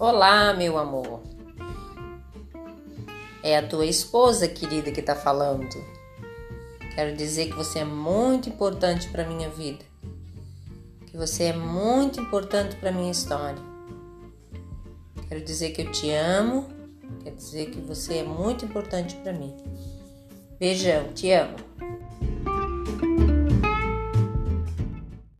Olá, meu amor. É a tua esposa querida que está falando. Quero dizer que você é muito importante para minha vida. Que você é muito importante para minha história. Quero dizer que eu te amo. Quero dizer que você é muito importante para mim. Beijão, te amo.